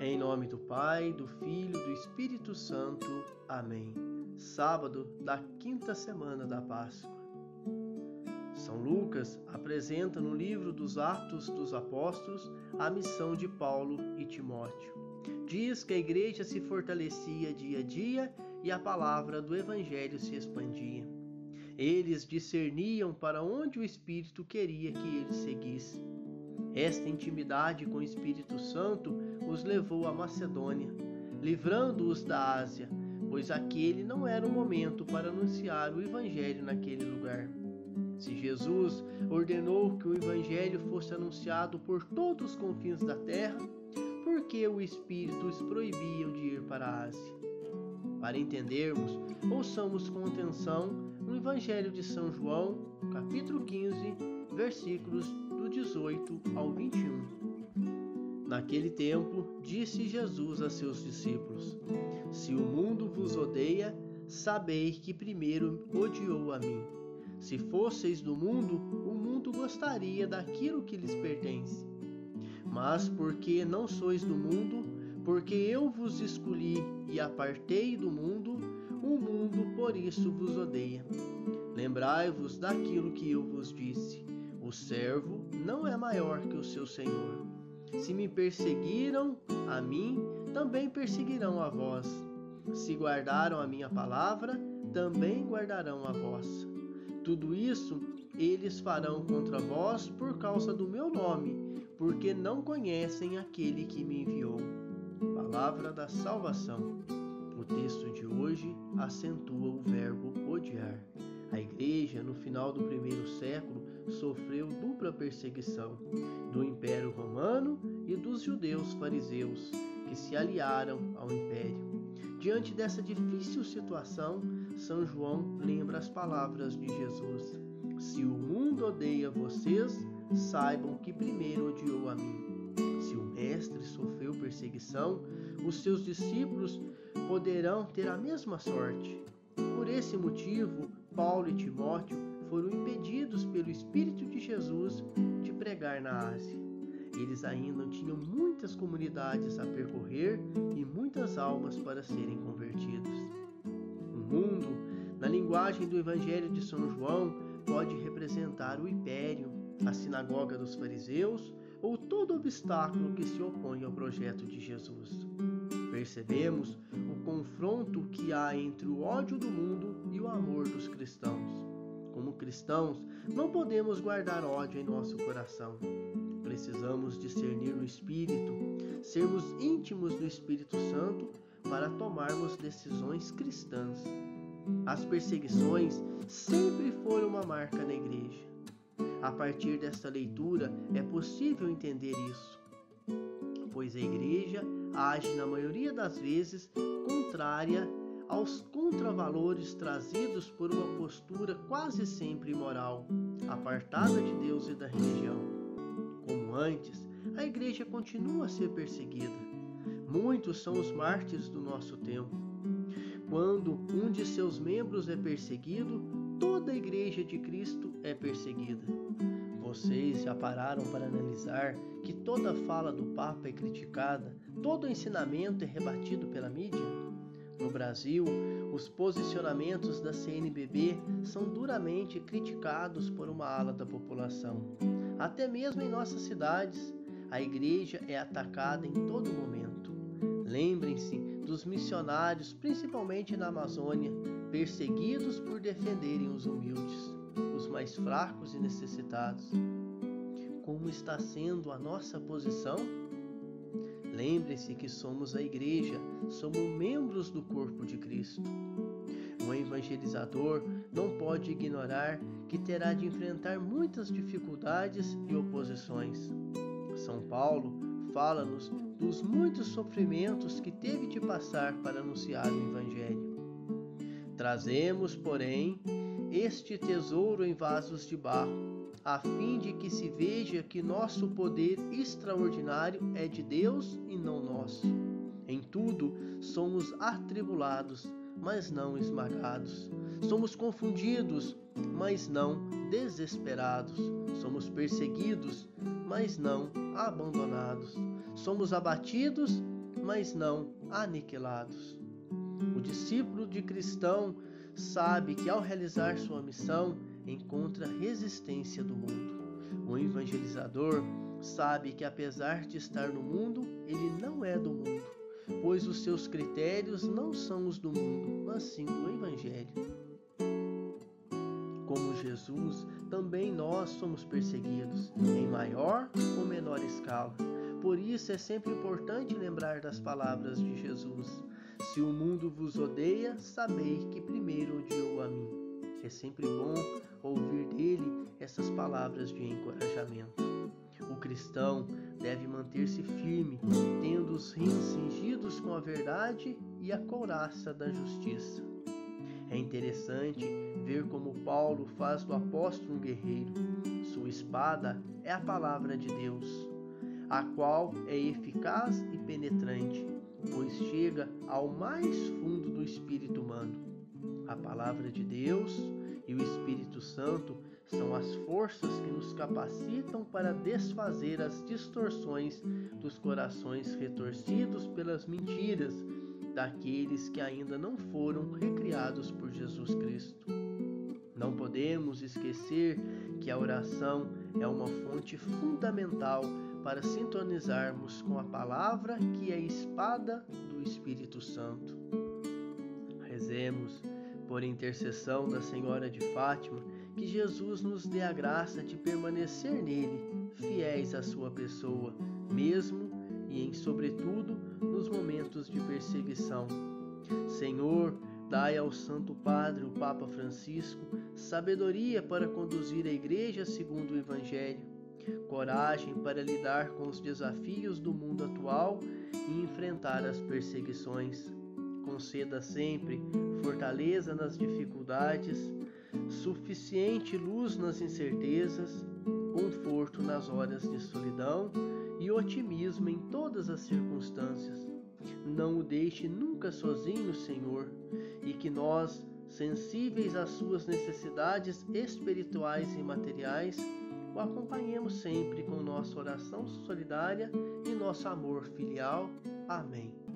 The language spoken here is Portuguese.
Em nome do Pai, do Filho, do Espírito Santo. Amém. Sábado da quinta semana da Páscoa. São Lucas apresenta no livro dos Atos dos Apóstolos a missão de Paulo e Timóteo. Diz que a igreja se fortalecia dia a dia e a palavra do Evangelho se expandia. Eles discerniam para onde o Espírito queria que eles seguissem. Esta intimidade com o Espírito Santo os levou à Macedônia, livrando-os da Ásia, pois aquele não era o momento para anunciar o Evangelho naquele lugar. Se Jesus ordenou que o Evangelho fosse anunciado por todos os confins da terra, por que o Espírito os proibiam de ir para a Ásia? Para entendermos, ouçamos com atenção o Evangelho de São João, capítulo 15, versículos do 18 ao 21. Naquele tempo, disse Jesus a seus discípulos: Se o mundo vos odeia, sabei que primeiro odiou a mim. Se fosseis do mundo, o mundo gostaria daquilo que lhes pertence. Mas porque não sois do mundo, porque eu vos escolhi e apartei do mundo, o mundo por isso vos odeia. Lembrai-vos daquilo que eu vos disse: o servo não é maior que o seu senhor. Se me perseguiram a mim, também perseguirão a vós. Se guardaram a minha palavra, também guardarão a vossa. Tudo isso eles farão contra vós por causa do meu nome, porque não conhecem aquele que me enviou. Palavra da salvação. O texto de hoje acentua o verbo odiar. A igreja, no final do primeiro século, sofreu dupla perseguição do Império Romano e dos judeus fariseus, que se aliaram ao Império. Diante dessa difícil situação, São João lembra as palavras de Jesus: Se o mundo odeia vocês, saibam que primeiro odiou a mim. Se o Mestre sofreu perseguição, os seus discípulos poderão ter a mesma sorte. Por esse motivo, Paulo e Timóteo foram impedidos pelo Espírito de Jesus de pregar na Ásia. Eles ainda tinham muitas comunidades a percorrer e muitas almas para serem convertidas. O mundo, na linguagem do Evangelho de São João, pode representar o império, a sinagoga dos fariseus ou todo obstáculo que se opõe ao projeto de Jesus. Percebemos o confronto que há entre o ódio do mundo cristãos, não podemos guardar ódio em nosso coração precisamos discernir no Espírito, sermos íntimos do Espírito Santo para tomarmos decisões cristãs. As perseguições sempre foram uma marca na igreja. A partir desta leitura é possível entender isso, pois a igreja age na maioria das vezes contrária aos contravalores trazidos por uma postura quase sempre imoral, apartada de Deus e da religião como antes, a igreja continua a ser perseguida. Muitos são os mártires do nosso tempo. Quando um de seus membros é perseguido, toda a igreja de Cristo é perseguida. Vocês já pararam para analisar que toda fala do Papa é criticada, todo ensinamento é rebatido pela mídia? Brasil, os posicionamentos da CNBB são duramente criticados por uma ala da população. Até mesmo em nossas cidades, a igreja é atacada em todo momento. Lembrem-se dos missionários, principalmente na Amazônia, perseguidos por defenderem os humildes, os mais fracos e necessitados. Como está sendo a nossa posição? Lembrem-se que somos a igreja, somos membros do corpo de Cristo. Um evangelizador não pode ignorar que terá de enfrentar muitas dificuldades e oposições. São Paulo fala-nos dos muitos sofrimentos que teve de passar para anunciar o Evangelho. Trazemos, porém, este tesouro em vasos de barro, a fim de que se veja que nosso poder extraordinário é de Deus e não nosso. Em tudo somos atribulados, mas não esmagados. Somos confundidos, mas não desesperados. Somos perseguidos, mas não abandonados. Somos abatidos, mas não aniquilados. O discípulo de cristão sabe que ao realizar sua missão encontra resistência do mundo. O evangelizador sabe que apesar de estar no mundo, ele não é do mundo, pois os seus critérios não são os do mundo, mas sim do evangelho. Como Jesus, também nós somos perseguidos, em maior ou menor escala. Por isso é sempre importante lembrar das palavras de Jesus: Se o mundo vos odeia, sabei que primeiro odiou a mim. É sempre bom ouvir dele essas palavras de encorajamento. O cristão deve manter-se firme, tendo os rins cingidos com a verdade e a couraça da justiça. É interessante ver como Paulo faz do apóstolo um guerreiro. Sua espada é a palavra de Deus, a qual é eficaz e penetrante, pois chega ao mais fundo do espírito humano. A palavra de Deus e o Espírito Santo são as forças que nos capacitam para desfazer as distorções dos corações retorcidos pelas mentiras daqueles que ainda não foram recriados por Jesus Cristo. Não podemos esquecer que a oração é uma fonte fundamental para sintonizarmos com a palavra que é a espada do Espírito Santo. Rezemos por intercessão da Senhora de Fátima, que Jesus nos dê a graça de permanecer nele, fiéis à sua pessoa, mesmo e em sobretudo nos momentos de perseguição. Senhor, dai ao Santo Padre, o Papa Francisco, sabedoria para conduzir a Igreja segundo o Evangelho, coragem para lidar com os desafios do mundo atual e enfrentar as perseguições. Conceda sempre fortaleza nas dificuldades, suficiente luz nas incertezas, conforto nas horas de solidão e otimismo em todas as circunstâncias. Não o deixe nunca sozinho, Senhor, e que nós, sensíveis às suas necessidades espirituais e materiais, o acompanhemos sempre com nossa oração solidária e nosso amor filial. Amém.